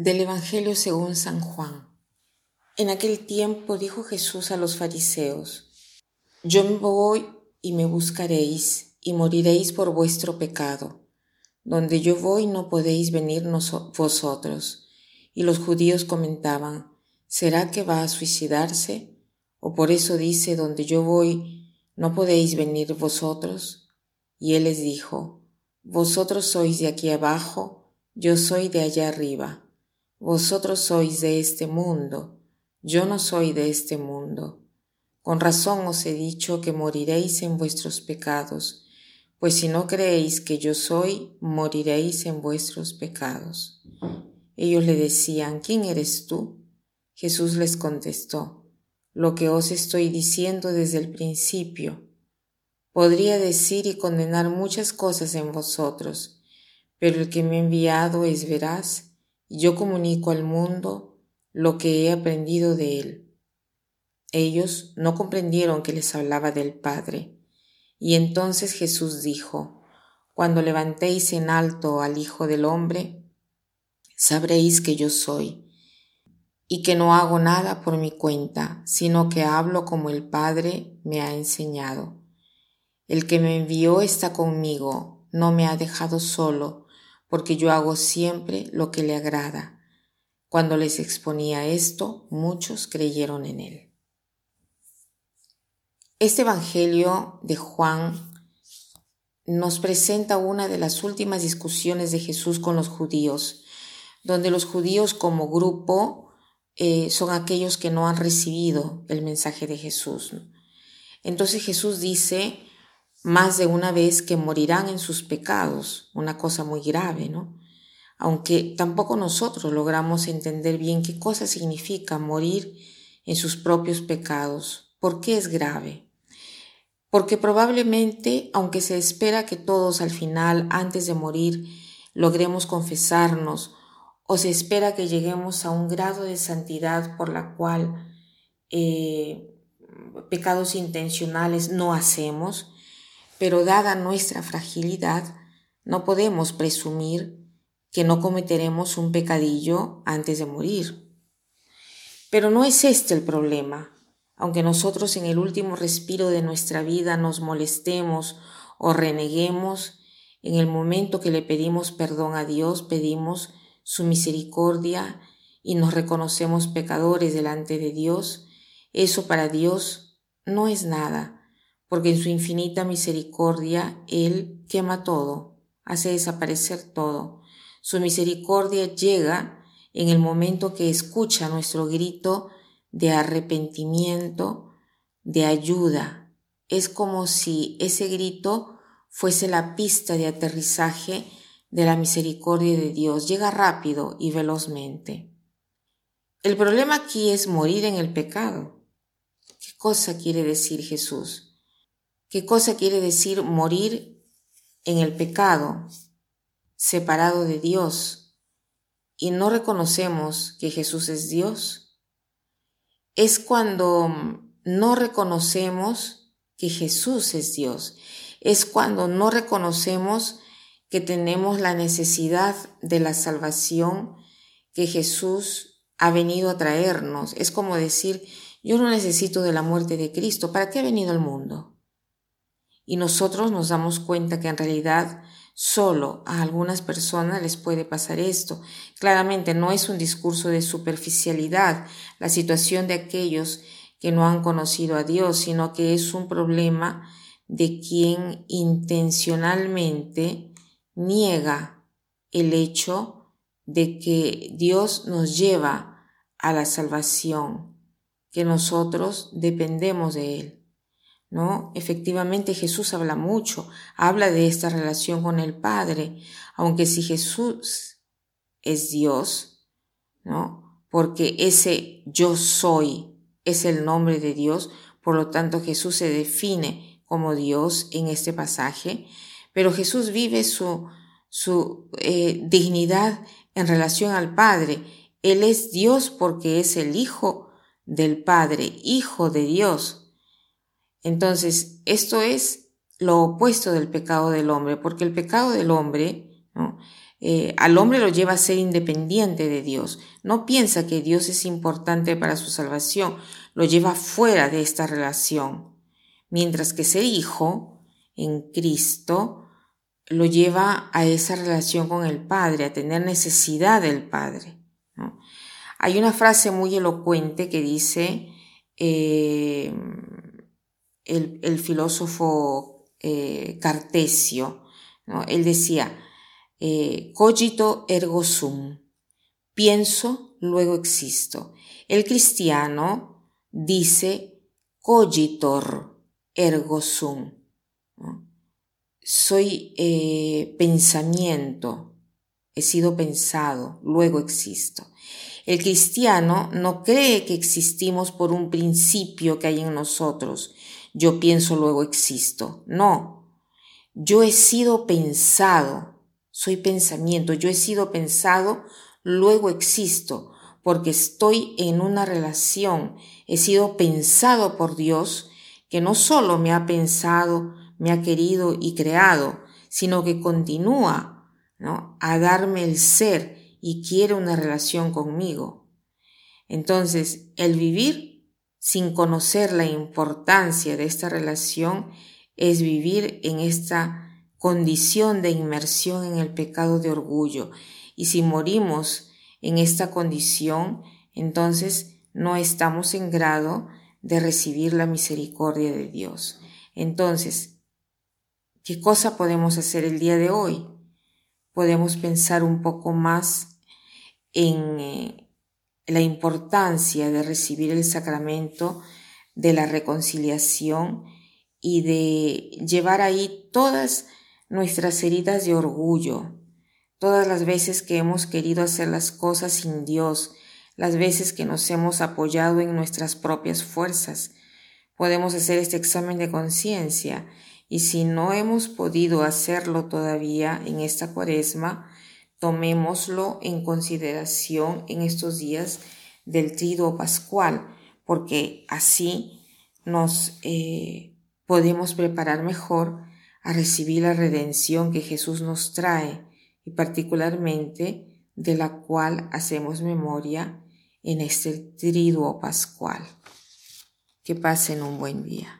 Del Evangelio según San Juan. En aquel tiempo dijo Jesús a los fariseos, Yo me voy y me buscaréis, y moriréis por vuestro pecado. Donde yo voy no podéis venir vosotros. Y los judíos comentaban, ¿será que va a suicidarse? ¿O por eso dice, donde yo voy no podéis venir vosotros? Y él les dijo, Vosotros sois de aquí abajo, yo soy de allá arriba. Vosotros sois de este mundo, yo no soy de este mundo. Con razón os he dicho que moriréis en vuestros pecados, pues si no creéis que yo soy, moriréis en vuestros pecados. Ellos le decían, ¿quién eres tú? Jesús les contestó, lo que os estoy diciendo desde el principio. Podría decir y condenar muchas cosas en vosotros, pero el que me ha enviado es veraz yo comunico al mundo lo que he aprendido de él. Ellos no comprendieron que les hablaba del Padre. Y entonces Jesús dijo, Cuando levantéis en alto al Hijo del Hombre, sabréis que yo soy, y que no hago nada por mi cuenta, sino que hablo como el Padre me ha enseñado. El que me envió está conmigo, no me ha dejado solo, porque yo hago siempre lo que le agrada. Cuando les exponía esto, muchos creyeron en él. Este Evangelio de Juan nos presenta una de las últimas discusiones de Jesús con los judíos, donde los judíos como grupo eh, son aquellos que no han recibido el mensaje de Jesús. Entonces Jesús dice, más de una vez que morirán en sus pecados, una cosa muy grave, ¿no? Aunque tampoco nosotros logramos entender bien qué cosa significa morir en sus propios pecados. ¿Por qué es grave? Porque probablemente, aunque se espera que todos al final, antes de morir, logremos confesarnos, o se espera que lleguemos a un grado de santidad por la cual eh, pecados intencionales no hacemos, pero dada nuestra fragilidad, no podemos presumir que no cometeremos un pecadillo antes de morir. Pero no es este el problema. Aunque nosotros en el último respiro de nuestra vida nos molestemos o reneguemos, en el momento que le pedimos perdón a Dios, pedimos su misericordia y nos reconocemos pecadores delante de Dios, eso para Dios no es nada porque en su infinita misericordia Él quema todo, hace desaparecer todo. Su misericordia llega en el momento que escucha nuestro grito de arrepentimiento, de ayuda. Es como si ese grito fuese la pista de aterrizaje de la misericordia de Dios. Llega rápido y velozmente. El problema aquí es morir en el pecado. ¿Qué cosa quiere decir Jesús? ¿Qué cosa quiere decir morir en el pecado, separado de Dios, y no reconocemos que Jesús es Dios? Es cuando no reconocemos que Jesús es Dios. Es cuando no reconocemos que tenemos la necesidad de la salvación que Jesús ha venido a traernos. Es como decir, yo no necesito de la muerte de Cristo. ¿Para qué ha venido al mundo? Y nosotros nos damos cuenta que en realidad solo a algunas personas les puede pasar esto. Claramente no es un discurso de superficialidad la situación de aquellos que no han conocido a Dios, sino que es un problema de quien intencionalmente niega el hecho de que Dios nos lleva a la salvación, que nosotros dependemos de Él. ¿No? Efectivamente Jesús habla mucho, habla de esta relación con el Padre, aunque si Jesús es Dios, ¿no? Porque ese yo soy es el nombre de Dios, por lo tanto Jesús se define como Dios en este pasaje, pero Jesús vive su, su eh, dignidad en relación al Padre. Él es Dios porque es el Hijo del Padre, Hijo de Dios. Entonces, esto es lo opuesto del pecado del hombre, porque el pecado del hombre eh, al hombre lo lleva a ser independiente de Dios. No piensa que Dios es importante para su salvación, lo lleva fuera de esta relación. Mientras que ser hijo en Cristo lo lleva a esa relación con el Padre, a tener necesidad del Padre. Hay una frase muy elocuente que dice eh, el, filósofo eh, Cartesio, él decía, eh, cogito ergo sum, pienso, luego existo. El cristiano dice cogitor ergo sum. Soy eh, pensamiento, he sido pensado, luego existo. El cristiano no cree que existimos por un principio que hay en nosotros. Yo pienso, luego existo. No. Yo he sido pensado, soy pensamiento, yo he sido pensado, luego existo, porque estoy en una relación, he sido pensado por Dios, que no solo me ha pensado, me ha querido y creado, sino que continúa ¿no? a darme el ser y quiere una relación conmigo. Entonces, el vivir sin conocer la importancia de esta relación es vivir en esta condición de inmersión en el pecado de orgullo. Y si morimos en esta condición, entonces no estamos en grado de recibir la misericordia de Dios. Entonces, ¿qué cosa podemos hacer el día de hoy? Podemos pensar un poco más en eh, la importancia de recibir el sacramento de la reconciliación y de llevar ahí todas nuestras heridas de orgullo, todas las veces que hemos querido hacer las cosas sin Dios, las veces que nos hemos apoyado en nuestras propias fuerzas. Podemos hacer este examen de conciencia y si no hemos podido hacerlo todavía en esta cuaresma, tomémoslo en consideración en estos días del triduo pascual, porque así nos eh, podemos preparar mejor a recibir la redención que Jesús nos trae y particularmente de la cual hacemos memoria en este triduo pascual. Que pasen un buen día.